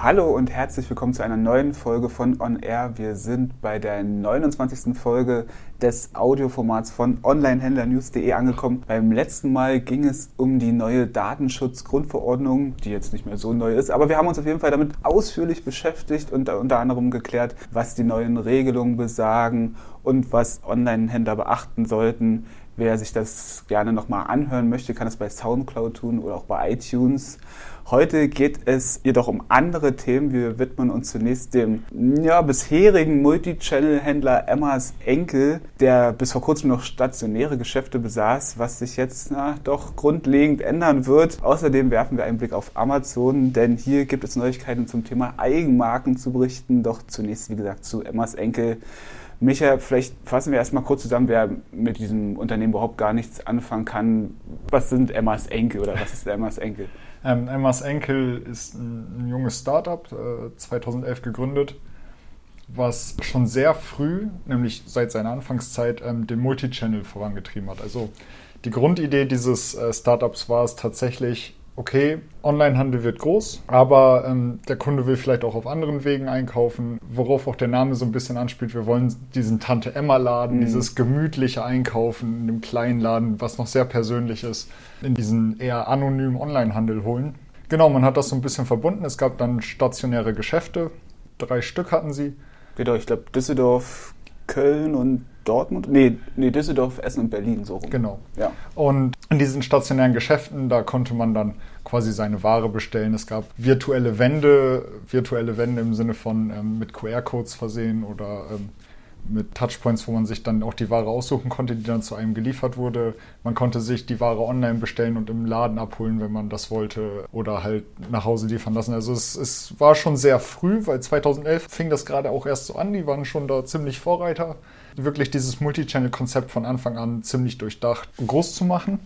Hallo und herzlich willkommen zu einer neuen Folge von On Air. Wir sind bei der 29. Folge des Audioformats von Onlinehändlernews.de angekommen. Beim letzten Mal ging es um die neue Datenschutzgrundverordnung, die jetzt nicht mehr so neu ist, aber wir haben uns auf jeden Fall damit ausführlich beschäftigt und unter anderem geklärt, was die neuen Regelungen besagen und was Onlinehändler beachten sollten. Wer sich das gerne nochmal anhören möchte, kann es bei Soundcloud tun oder auch bei iTunes. Heute geht es jedoch um andere Themen. Wir widmen uns zunächst dem ja, bisherigen Multichannel-Händler Emmas Enkel, der bis vor kurzem noch stationäre Geschäfte besaß, was sich jetzt na, doch grundlegend ändern wird. Außerdem werfen wir einen Blick auf Amazon, denn hier gibt es Neuigkeiten zum Thema Eigenmarken zu berichten. Doch zunächst, wie gesagt, zu Emmas Enkel. Micha, vielleicht fassen wir erstmal kurz zusammen, wer mit diesem Unternehmen überhaupt gar nichts anfangen kann. Was sind Emmas Enkel oder was ist Emmas Enkel? Ähm, Emmas Enkel ist ein, ein junges Startup, äh, 2011 gegründet, was schon sehr früh, nämlich seit seiner Anfangszeit, ähm, den Multichannel vorangetrieben hat. Also die Grundidee dieses äh, Startups war es tatsächlich, okay, Onlinehandel wird groß, aber ähm, der Kunde will vielleicht auch auf anderen Wegen einkaufen, worauf auch der Name so ein bisschen anspielt. Wir wollen diesen Tante Emma Laden, mhm. dieses gemütliche Einkaufen in dem kleinen Laden, was noch sehr persönlich ist, in diesen eher anonymen Onlinehandel holen. Genau, man hat das so ein bisschen verbunden. Es gab dann stationäre Geschäfte, drei Stück hatten sie. Genau, ich glaube Düsseldorf, Köln und Dortmund? Nee, nee, Düsseldorf, Essen und Berlin so rum. Genau. Ja. Und in diesen stationären Geschäften, da konnte man dann quasi seine Ware bestellen. Es gab virtuelle Wände, virtuelle Wände im Sinne von ähm, mit QR-Codes versehen oder ähm, mit Touchpoints, wo man sich dann auch die Ware aussuchen konnte, die dann zu einem geliefert wurde. Man konnte sich die Ware online bestellen und im Laden abholen, wenn man das wollte, oder halt nach Hause liefern lassen. Also es, es war schon sehr früh, weil 2011 fing das gerade auch erst so an. Die waren schon da ziemlich Vorreiter wirklich dieses Multichannel-Konzept von Anfang an ziemlich durchdacht groß zu machen.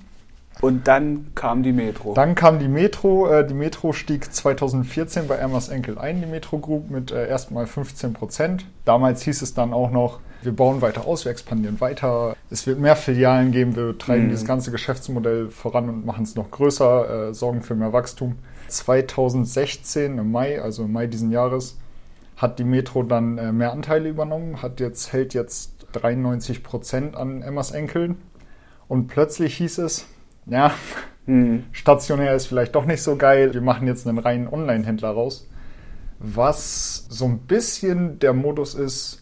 Und dann kam die Metro. Dann kam die Metro. Äh, die Metro stieg 2014 bei Emmas Enkel ein, die Metro Group, mit äh, erstmal 15 Prozent. Damals hieß es dann auch noch, wir bauen weiter aus, wir expandieren weiter. Es wird mehr Filialen geben, wir treiben mhm. dieses ganze Geschäftsmodell voran und machen es noch größer, äh, sorgen für mehr Wachstum. 2016 im Mai, also im Mai diesen Jahres, hat die Metro dann mehr Anteile übernommen, hat jetzt, hält jetzt 93 Prozent an Emmas Enkeln. Und plötzlich hieß es, ja, hm. stationär ist vielleicht doch nicht so geil. Wir machen jetzt einen reinen Online-Händler raus. Was so ein bisschen der Modus ist,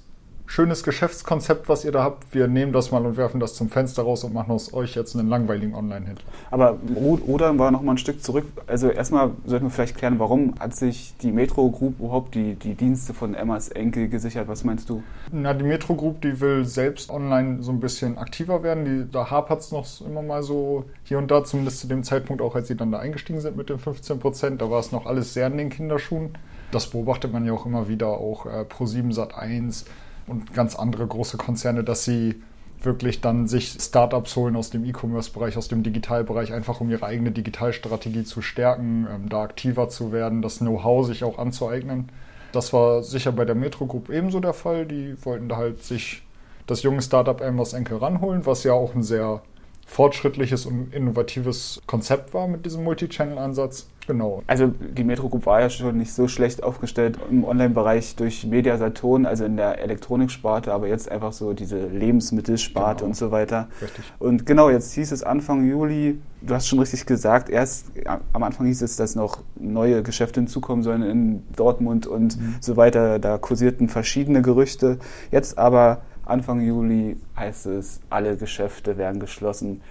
schönes Geschäftskonzept, was ihr da habt. Wir nehmen das mal und werfen das zum Fenster raus und machen aus euch jetzt einen langweiligen Online-Händler. Aber Rudern war noch mal ein Stück zurück. Also erstmal sollten wir vielleicht klären, warum hat sich die Metro Group überhaupt die, die Dienste von Emmas Enkel gesichert? Was meinst du? Na, die Metro Group, die will selbst online so ein bisschen aktiver werden. Die, da hapert es noch immer mal so hier und da, zumindest zu dem Zeitpunkt auch, als sie dann da eingestiegen sind mit den 15 Prozent. Da war es noch alles sehr in den Kinderschuhen. Das beobachtet man ja auch immer wieder, auch äh, Pro7 Sat 1 und ganz andere große Konzerne, dass sie wirklich dann sich Startups holen aus dem E-Commerce-Bereich, aus dem Digitalbereich, einfach um ihre eigene Digitalstrategie zu stärken, ähm, da aktiver zu werden, das Know-how sich auch anzueignen. Das war sicher bei der Metro Group ebenso der Fall. Die wollten da halt sich das junge Startup Amos Enkel ranholen, was ja auch ein sehr fortschrittliches und innovatives Konzept war mit diesem Multi-Channel-Ansatz. Genau. Also die Metro Group war ja schon nicht so schlecht aufgestellt im Online-Bereich durch Media Saturn, also in der Elektroniksparte, aber jetzt einfach so diese Lebensmittelsparte genau. und so weiter. Richtig. Und genau, jetzt hieß es Anfang Juli, du hast schon richtig gesagt, erst am Anfang hieß es, dass noch neue Geschäfte hinzukommen sollen in Dortmund und mhm. so weiter. Da kursierten verschiedene Gerüchte. Jetzt aber Anfang Juli heißt es, alle Geschäfte werden geschlossen.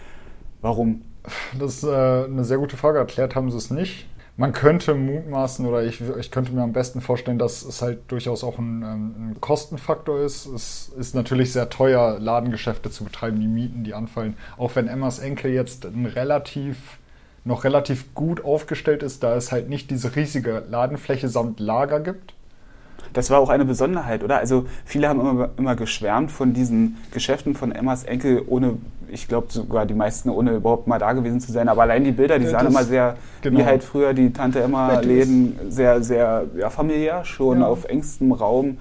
Warum? Das ist äh, eine sehr gute Frage. Erklärt haben sie es nicht. Man könnte mutmaßen oder ich, ich könnte mir am besten vorstellen, dass es halt durchaus auch ein, ähm, ein, Kostenfaktor ist. Es ist natürlich sehr teuer, Ladengeschäfte zu betreiben, die Mieten, die anfallen. Auch wenn Emmas Enkel jetzt ein relativ, noch relativ gut aufgestellt ist, da es halt nicht diese riesige Ladenfläche samt Lager gibt das war auch eine Besonderheit, oder? Also viele haben immer, immer geschwärmt von diesen Geschäften von Emmas Enkel, ohne, ich glaube sogar die meisten, ohne überhaupt mal da gewesen zu sein. Aber allein die Bilder, die sahen immer sehr, genau. wie halt früher die Tante Emma-Läden, sehr, sehr ja, familiär schon, ja. auf engstem Raum.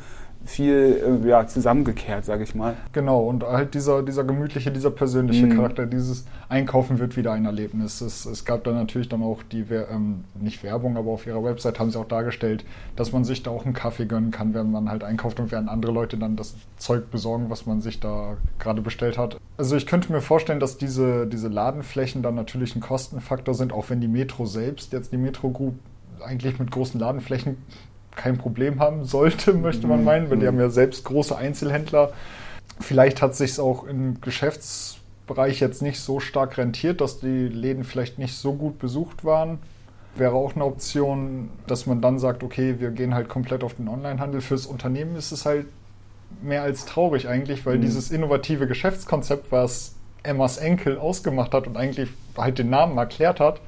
Viel äh, ja, zusammengekehrt, sage ich mal. Genau, und halt dieser, dieser gemütliche, dieser persönliche mhm. Charakter, dieses Einkaufen wird wieder ein Erlebnis. Es, es gab dann natürlich dann auch die, ähm, nicht Werbung, aber auf ihrer Website haben sie auch dargestellt, dass man sich da auch einen Kaffee gönnen kann, wenn man halt einkauft und während andere Leute dann das Zeug besorgen, was man sich da gerade bestellt hat. Also ich könnte mir vorstellen, dass diese, diese Ladenflächen dann natürlich ein Kostenfaktor sind, auch wenn die Metro selbst, jetzt die Metro Group, eigentlich mit großen Ladenflächen kein Problem haben sollte, möchte man meinen, weil die haben ja selbst große Einzelhändler. Vielleicht hat sich auch im Geschäftsbereich jetzt nicht so stark rentiert, dass die Läden vielleicht nicht so gut besucht waren. Wäre auch eine Option, dass man dann sagt, okay, wir gehen halt komplett auf den Onlinehandel. Fürs Unternehmen ist es halt mehr als traurig eigentlich, weil mhm. dieses innovative Geschäftskonzept, was Emmas Enkel ausgemacht hat und eigentlich halt den Namen erklärt hat,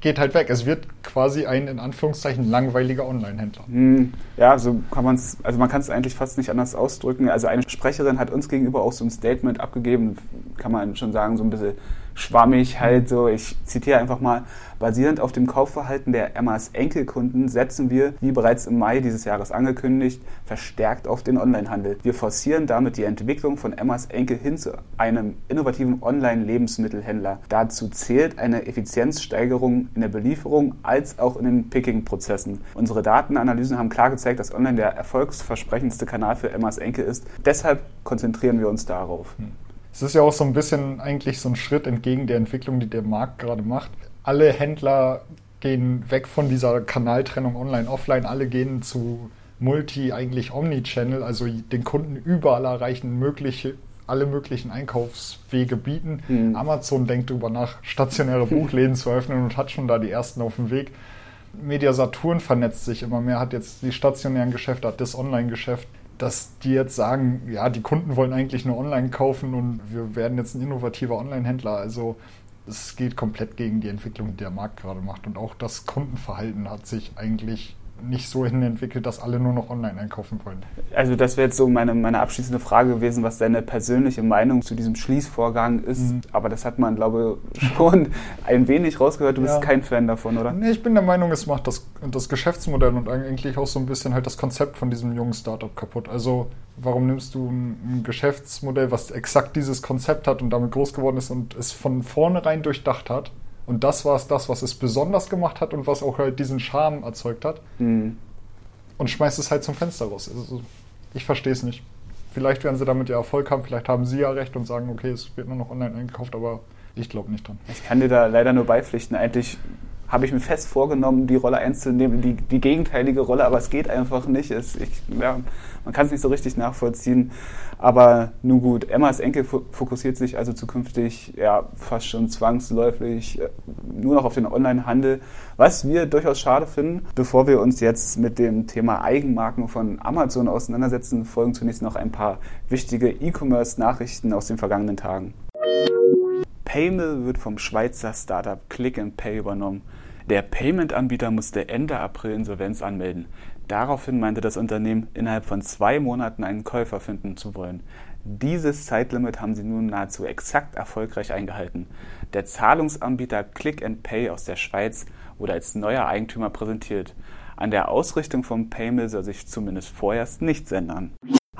geht halt weg. Es wird quasi ein in Anführungszeichen langweiliger Online-Händler. Hm, ja, so kann man es, also man kann es eigentlich fast nicht anders ausdrücken. Also eine Sprecherin hat uns gegenüber auch so ein Statement abgegeben, kann man schon sagen, so ein bisschen schwammig halt so. Ich zitiere einfach mal. Basierend auf dem Kaufverhalten der Emmas Enkelkunden setzen wir, wie bereits im Mai dieses Jahres angekündigt, verstärkt auf den Onlinehandel. Wir forcieren damit die Entwicklung von Emmas Enkel hin zu einem innovativen Online-Lebensmittelhändler. Dazu zählt eine Effizienzsteigerung in der Belieferung als auch in den Picking-Prozessen. Unsere Datenanalysen haben klar gezeigt, dass Online der erfolgsversprechendste Kanal für Emmas Enkel ist. Deshalb konzentrieren wir uns darauf. Hm. Es ist ja auch so ein bisschen eigentlich so ein Schritt entgegen der Entwicklung, die der Markt gerade macht. Alle Händler gehen weg von dieser Kanaltrennung online-offline, alle gehen zu Multi, eigentlich Omnichannel, also den Kunden überall erreichen, mögliche, alle möglichen Einkaufswege bieten. Mhm. Amazon denkt darüber nach, stationäre Buchläden zu öffnen und hat schon da die ersten auf dem Weg. Media Saturn vernetzt sich immer mehr, hat jetzt die stationären Geschäfte, hat das Online-Geschäft dass die jetzt sagen, ja, die Kunden wollen eigentlich nur online kaufen und wir werden jetzt ein innovativer Online-Händler. Also es geht komplett gegen die Entwicklung, die der Markt gerade macht. Und auch das Kundenverhalten hat sich eigentlich nicht so hin entwickelt, dass alle nur noch online einkaufen wollen. Also das wäre jetzt so meine, meine abschließende Frage gewesen, was deine persönliche Meinung zu diesem Schließvorgang ist. Mhm. Aber das hat man, glaube ich, schon ein wenig rausgehört. Du ja. bist kein Fan davon, oder? Nee, ich bin der Meinung, es macht das, das Geschäftsmodell und eigentlich auch so ein bisschen halt das Konzept von diesem jungen Startup kaputt. Also warum nimmst du ein, Geschäftsmodell, was exakt dieses Konzept hat und damit groß geworden ist und es von vornherein durchdacht hat und das war es das, was es besonders gemacht hat und was auch halt diesen Charme erzeugt hat. Mhm. Und schmeißt es halt zum Fenster raus. Also, ich verstehe es nicht. Vielleicht werden sie damit ja Erfolg haben, vielleicht haben sie ja recht und sagen, okay, es wird nur noch online eingekauft, aber ich glaube nicht dran. Ich kann dir da leider nur beipflichten. Eigentlich habe ich mir fest vorgenommen, die Rolle einzunehmen, die, die gegenteilige Rolle, aber es geht einfach nicht. Es, ich, ja, man kann es nicht so richtig nachvollziehen. Aber nun gut, Emmas Enkel fokussiert sich also zukünftig ja, fast schon zwangsläufig äh, nur noch auf den Onlinehandel, was wir durchaus schade finden. Bevor wir uns jetzt mit dem Thema Eigenmarken von Amazon auseinandersetzen, folgen zunächst noch ein paar wichtige E-Commerce-Nachrichten aus den vergangenen Tagen. Paymill wird vom Schweizer Startup Click Pay übernommen. Der Payment-Anbieter musste Ende April Insolvenz anmelden. Daraufhin meinte das Unternehmen, innerhalb von zwei Monaten einen Käufer finden zu wollen. Dieses Zeitlimit haben sie nun nahezu exakt erfolgreich eingehalten. Der Zahlungsanbieter Click and Pay aus der Schweiz wurde als neuer Eigentümer präsentiert. An der Ausrichtung von Paymill soll sich zumindest vorerst nichts ändern.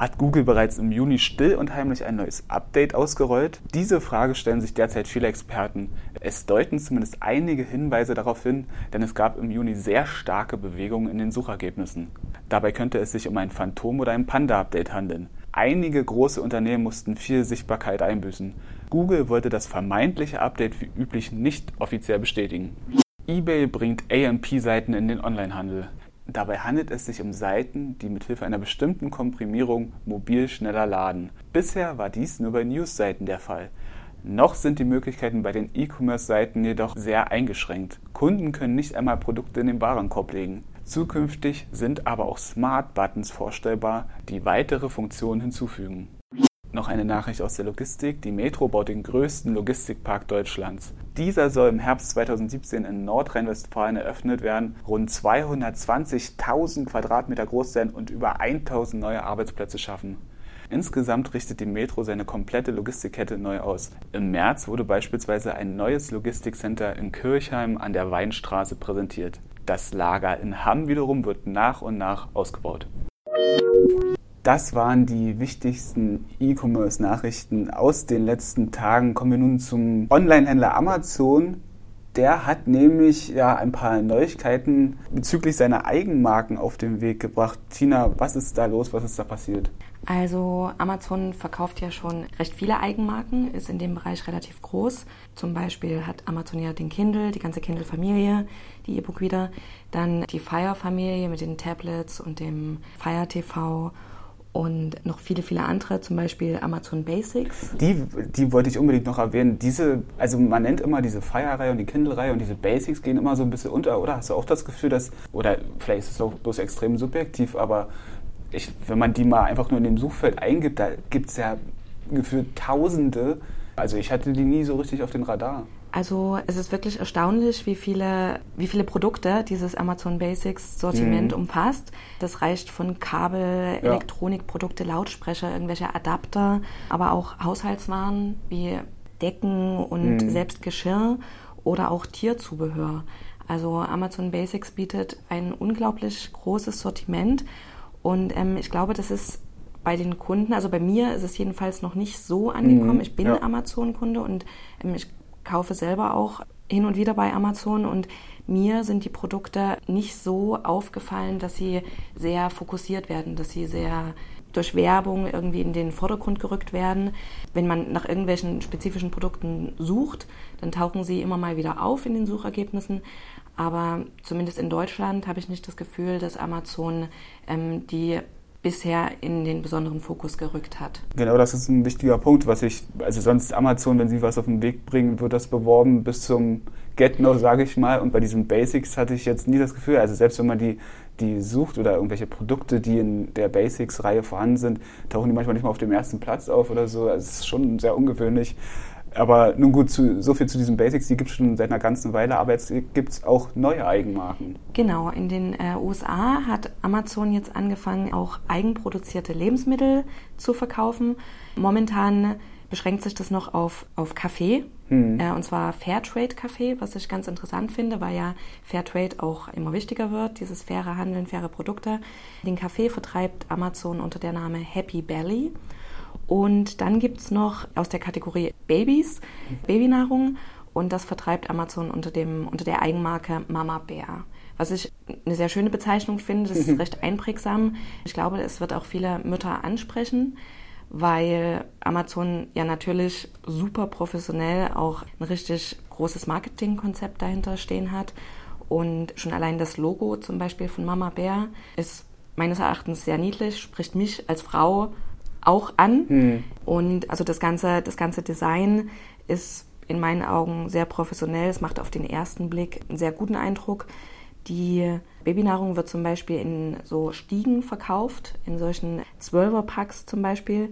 Hat Google bereits im Juni still und heimlich ein neues Update ausgerollt? Diese Frage stellen sich derzeit viele Experten. Es deuten zumindest einige Hinweise darauf hin, denn es gab im Juni sehr starke Bewegungen in den Suchergebnissen. Dabei könnte es sich um ein Phantom- oder ein Panda-Update handeln. Einige große Unternehmen mussten viel Sichtbarkeit einbüßen. Google wollte das vermeintliche Update wie üblich nicht offiziell bestätigen. eBay bringt AMP-Seiten in den Onlinehandel. Dabei handelt es sich um Seiten, die mithilfe einer bestimmten Komprimierung mobil schneller laden. Bisher war dies nur bei News-Seiten der Fall. Noch sind die Möglichkeiten bei den E-Commerce-Seiten jedoch sehr eingeschränkt. Kunden können nicht einmal Produkte in den Warenkorb legen. Zukünftig sind aber auch Smart-Buttons vorstellbar, die weitere Funktionen hinzufügen. Noch eine Nachricht aus der Logistik. Die Metro baut den größten Logistikpark Deutschlands. Dieser soll im Herbst 2017 in Nordrhein-Westfalen eröffnet werden, rund 220.000 Quadratmeter groß sein und über 1.000 neue Arbeitsplätze schaffen. Insgesamt richtet die Metro seine komplette Logistikkette neu aus. Im März wurde beispielsweise ein neues Logistikcenter in Kirchheim an der Weinstraße präsentiert. Das Lager in Hamm wiederum wird nach und nach ausgebaut. Das waren die wichtigsten E-Commerce-Nachrichten aus den letzten Tagen. Kommen wir nun zum Online-Händler Amazon. Der hat nämlich ja ein paar Neuigkeiten bezüglich seiner Eigenmarken auf den Weg gebracht. Tina, was ist da los? Was ist da passiert? Also Amazon verkauft ja schon recht viele Eigenmarken, ist in dem Bereich relativ groß. Zum Beispiel hat Amazon ja den Kindle, die ganze Kindle-Familie, die E-Book-Reader, dann die Fire-Familie mit den Tablets und dem Fire TV und noch viele, viele andere, zum Beispiel Amazon Basics. Die, die wollte ich unbedingt noch erwähnen. Diese, also man nennt immer diese Fire-Reihe und die Kindle-Reihe und diese Basics gehen immer so ein bisschen unter, oder? Hast du auch das Gefühl, dass, oder vielleicht ist es auch bloß extrem subjektiv, aber ich, wenn man die mal einfach nur in dem Suchfeld eingibt, da gibt es ja gefühlt Tausende. Also ich hatte die nie so richtig auf den Radar. Also es ist wirklich erstaunlich, wie viele, wie viele Produkte dieses Amazon Basics Sortiment mhm. umfasst. Das reicht von Kabel, ja. Elektronikprodukte, Lautsprecher, irgendwelche Adapter, aber auch Haushaltswaren wie Decken und mhm. selbst Geschirr oder auch Tierzubehör. Also Amazon Basics bietet ein unglaublich großes Sortiment und ähm, ich glaube, das ist bei den Kunden, also bei mir ist es jedenfalls noch nicht so angekommen. Mhm. Ich bin ja. Amazon-Kunde und ähm, ich kaufe selber auch hin und wieder bei Amazon und mir sind die Produkte nicht so aufgefallen, dass sie sehr fokussiert werden, dass sie sehr durch Werbung irgendwie in den Vordergrund gerückt werden. Wenn man nach irgendwelchen spezifischen Produkten sucht, dann tauchen sie immer mal wieder auf in den Suchergebnissen. Aber zumindest in Deutschland habe ich nicht das Gefühl, dass Amazon ähm, die bisher in den besonderen Fokus gerückt hat. Genau, das ist ein wichtiger Punkt, was ich, also sonst Amazon, wenn sie was auf den Weg bringen, wird das beworben bis zum Get-No, sage ich mal. Und bei diesen Basics hatte ich jetzt nie das Gefühl, also selbst wenn man die, die sucht oder irgendwelche Produkte, die in der Basics-Reihe vorhanden sind, tauchen die manchmal nicht mal auf dem ersten Platz auf oder so. Also es ist schon sehr ungewöhnlich. Aber nun gut, zu, so viel zu diesen Basics, die gibt es schon seit einer ganzen Weile, aber jetzt gibt es auch neue Eigenmarken. Genau, in den äh, USA hat Amazon jetzt angefangen, auch eigenproduzierte Lebensmittel zu verkaufen. Momentan beschränkt sich das noch auf, auf Kaffee, hm. äh, und zwar Fairtrade Kaffee, was ich ganz interessant finde, weil ja Fairtrade auch immer wichtiger wird, dieses faire Handeln, faire Produkte. Den Kaffee vertreibt Amazon unter der Name Happy Belly. Und dann gibt es noch aus der Kategorie Babys, Babynahrung. Und das vertreibt Amazon unter, dem, unter der Eigenmarke Mama Bär. Was ich eine sehr schöne Bezeichnung finde, das ist recht einprägsam. Ich glaube, es wird auch viele Mütter ansprechen, weil Amazon ja natürlich super professionell auch ein richtig großes Marketingkonzept dahinter stehen hat. Und schon allein das Logo zum Beispiel von Mama Bär ist meines Erachtens sehr niedlich, spricht mich als Frau auch an. Mhm. Und also das ganze, das ganze Design ist in meinen Augen sehr professionell. Es macht auf den ersten Blick einen sehr guten Eindruck. Die Babynahrung wird zum Beispiel in so Stiegen verkauft, in solchen Zwölferpacks zum Beispiel.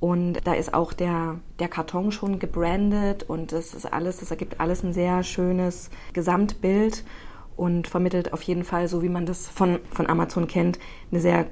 Und da ist auch der, der Karton schon gebrandet und das ist alles, das ergibt alles ein sehr schönes Gesamtbild und vermittelt auf jeden Fall, so wie man das von, von Amazon kennt, eine sehr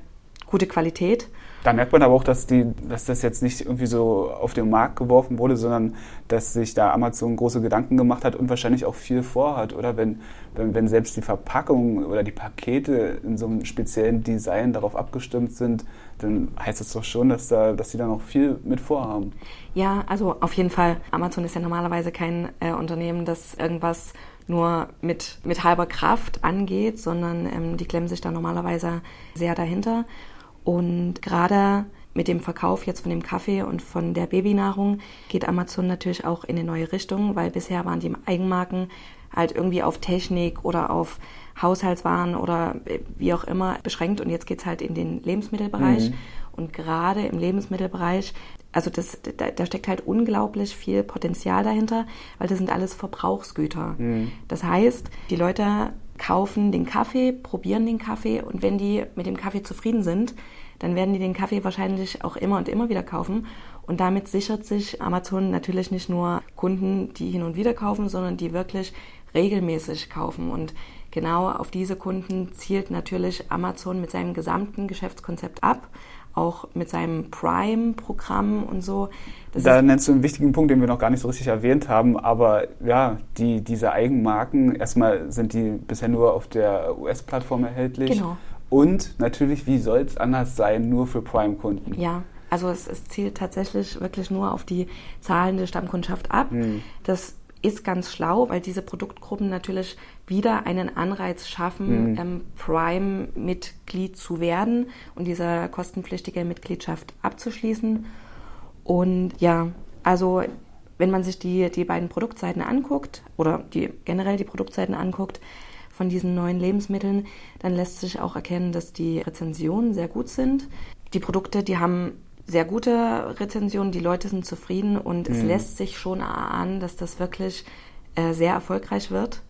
gute Qualität. Da merkt man aber auch, dass, die, dass das jetzt nicht irgendwie so auf den Markt geworfen wurde, sondern dass sich da Amazon große Gedanken gemacht hat und wahrscheinlich auch viel vorhat. Oder wenn, wenn, wenn selbst die Verpackung oder die Pakete in so einem speziellen Design darauf abgestimmt sind, dann heißt das doch schon, dass, da, dass die da noch viel mit vorhaben. Ja, also auf jeden Fall. Amazon ist ja normalerweise kein äh, Unternehmen, das irgendwas nur mit, mit halber Kraft angeht, sondern ähm, die klemmen sich da normalerweise sehr dahinter. Und gerade mit dem Verkauf jetzt von dem Kaffee und von der Babynahrung geht Amazon natürlich auch in eine neue Richtung, weil bisher waren die Eigenmarken halt irgendwie auf Technik oder auf Haushaltswaren oder wie auch immer beschränkt und jetzt geht's halt in den Lebensmittelbereich. Mhm. Und gerade im Lebensmittelbereich, also das, da, da, steckt halt unglaublich viel Potenzial dahinter, weil das sind alles Verbrauchsgüter. Mhm. Das heißt, die Leute kaufen den Kaffee, probieren den Kaffee und wenn die mit dem Kaffee zufrieden sind, dann werden die den Kaffee wahrscheinlich auch immer und immer wieder kaufen. Und damit sichert sich Amazon natürlich nicht nur Kunden, die hin und wieder kaufen, sondern die wirklich regelmäßig kaufen. Und genau auf diese Kunden zielt natürlich Amazon mit seinem gesamten Geschäftskonzept ab auch mit seinem Prime-Programm und so. Das da nennst du einen wichtigen Punkt, den wir noch gar nicht so richtig erwähnt haben. Aber ja, die, diese Eigenmarken, erstmal sind die bisher nur auf der US-Plattform erhältlich. Genau. Und natürlich, wie soll es anders sein, nur für Prime-Kunden? Ja, also es, es, zielt tatsächlich wirklich nur auf die Zahlen der Stammkundschaft ab. Mhm. Das ist ganz schlau, weil diese Produktgruppen natürlich wieder einen Anreiz schaffen, mhm. ähm, Prime-Mitglied zu werden und diese kostenpflichtige Mitgliedschaft abzuschließen. Und ja, also wenn man sich die, die beiden Produktseiten anguckt oder die, generell die Produktseiten anguckt von diesen neuen Lebensmitteln, dann lässt sich auch erkennen, dass die Rezensionen sehr gut sind. Die Produkte, die haben sehr gute Rezensionen, die Leute sind zufrieden und mhm. es lässt sich schon erahnen, dass das wirklich äh, sehr erfolgreich wird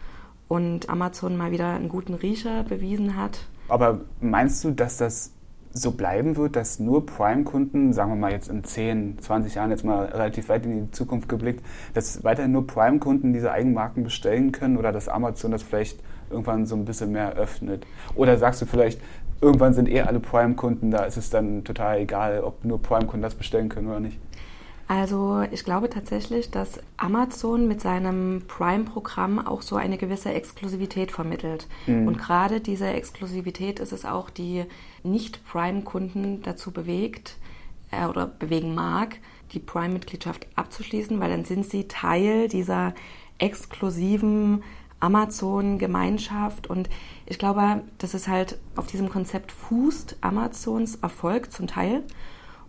und Amazon mal wieder einen guten Riecher bewiesen hat. Aber meinst du, dass das so bleiben wird, dass nur Prime-Kunden, sagen wir mal jetzt in 10, 20 Jahren, jetzt mal relativ weit in die Zukunft geblickt, dass weiterhin nur Prime-Kunden diese Eigenmarken bestellen können oder dass Amazon das vielleicht irgendwann so ein bisschen mehr öffnet? Oder sagst du vielleicht, irgendwann sind eh alle Prime-Kunden da, ist es dann total egal, ob nur Prime-Kunden das bestellen können oder nicht? Also ich glaube tatsächlich, dass Amazon mit seinem Prime-Programm auch so eine gewisse Exklusivität vermittelt. Mhm. Und gerade diese Exklusivität ist es auch, die Nicht-Prime-Kunden dazu bewegt äh, oder bewegen mag, die Prime-Mitgliedschaft abzuschließen, weil dann sind sie Teil dieser exklusiven Amazon-Gemeinschaft. Und ich glaube, dass es halt auf diesem Konzept fußt, Amazons Erfolg zum Teil.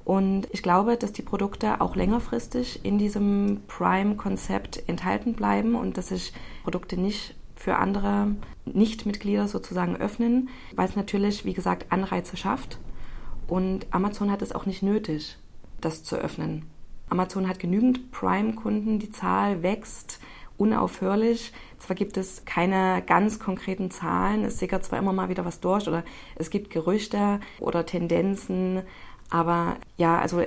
Und ich glaube, dass die Produkte auch längerfristig in diesem Prime-Konzept enthalten bleiben und dass sich Produkte nicht für andere Nichtmitglieder sozusagen öffnen, weil es natürlich, wie gesagt, Anreize schafft. Und Amazon hat es auch nicht nötig, das zu öffnen. Amazon hat genügend Prime-Kunden, die Zahl wächst unaufhörlich. Zwar gibt es keine ganz konkreten Zahlen, es sickert zwar immer mal wieder was durch oder es gibt Gerüchte oder Tendenzen, aber ja, also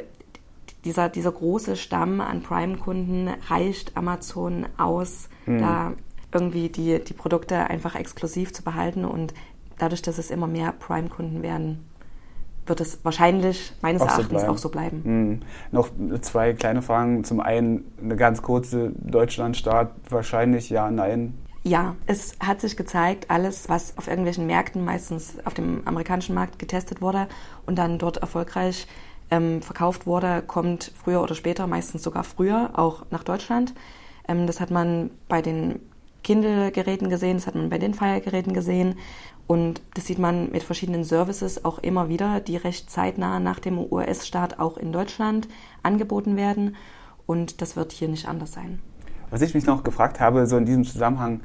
dieser, dieser große Stamm an Prime-Kunden reicht Amazon aus, mhm. da irgendwie die, die Produkte einfach exklusiv zu behalten. Und dadurch, dass es immer mehr Prime-Kunden werden, wird es wahrscheinlich meines auch Erachtens so auch so bleiben. Mhm. Noch zwei kleine Fragen. Zum einen eine ganz kurze Deutschlandstart. Wahrscheinlich ja, nein. Ja, es hat sich gezeigt, alles, was auf irgendwelchen Märkten, meistens auf dem amerikanischen Markt getestet wurde und dann dort erfolgreich ähm, verkauft wurde, kommt früher oder später, meistens sogar früher, auch nach Deutschland. Ähm, das hat man bei den Kindle-Geräten gesehen, das hat man bei den Fire-Geräten gesehen und das sieht man mit verschiedenen Services auch immer wieder, die recht zeitnah nach dem US-Start auch in Deutschland angeboten werden und das wird hier nicht anders sein. Was ich mich noch gefragt habe, so in diesem Zusammenhang,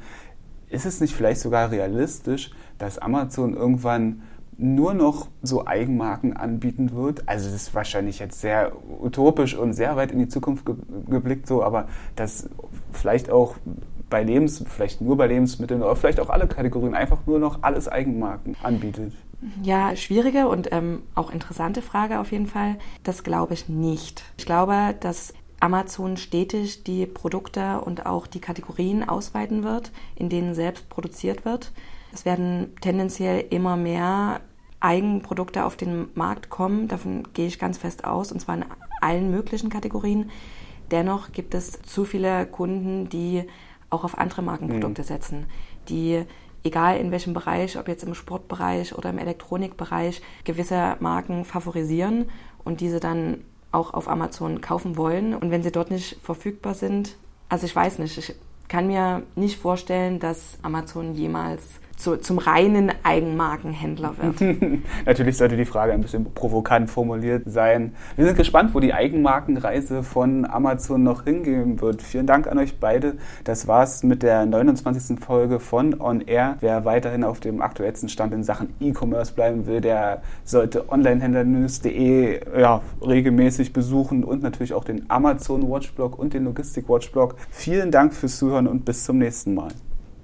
ist es nicht vielleicht sogar realistisch, dass Amazon irgendwann nur noch so Eigenmarken anbieten wird. Also das ist wahrscheinlich jetzt sehr utopisch und sehr weit in die Zukunft ge geblickt so, aber dass vielleicht auch bei Lebens, vielleicht nur bei Lebensmitteln oder vielleicht auch alle Kategorien einfach nur noch alles Eigenmarken anbietet. Ja, schwierige und ähm, auch interessante Frage auf jeden Fall. Das glaube ich nicht. Ich glaube, dass Amazon stetig die Produkte und auch die Kategorien ausweiten wird, in denen selbst produziert wird. Es werden tendenziell immer mehr Eigenprodukte auf den Markt kommen, davon gehe ich ganz fest aus, und zwar in allen möglichen Kategorien. Dennoch gibt es zu viele Kunden, die auch auf andere Markenprodukte mhm. setzen, die egal in welchem Bereich, ob jetzt im Sportbereich oder im Elektronikbereich, gewisse Marken favorisieren und diese dann auch auf Amazon kaufen wollen. Und wenn sie dort nicht verfügbar sind, also ich weiß nicht, ich kann mir nicht vorstellen, dass Amazon jemals zu, zum reinen Eigenmarkenhändler wird. Natürlich sollte die Frage ein bisschen provokant formuliert sein. Wir sind gespannt, wo die Eigenmarkenreise von Amazon noch hingehen wird. Vielen Dank an euch beide. Das war's mit der 29. Folge von On Air. Wer weiterhin auf dem aktuellsten Stand in Sachen E-Commerce bleiben will, der sollte onlinehändlernews.de ja, regelmäßig besuchen und natürlich auch den Amazon Watchblog und den Logistik Watchblog. Vielen Dank fürs Zuhören und bis zum nächsten Mal.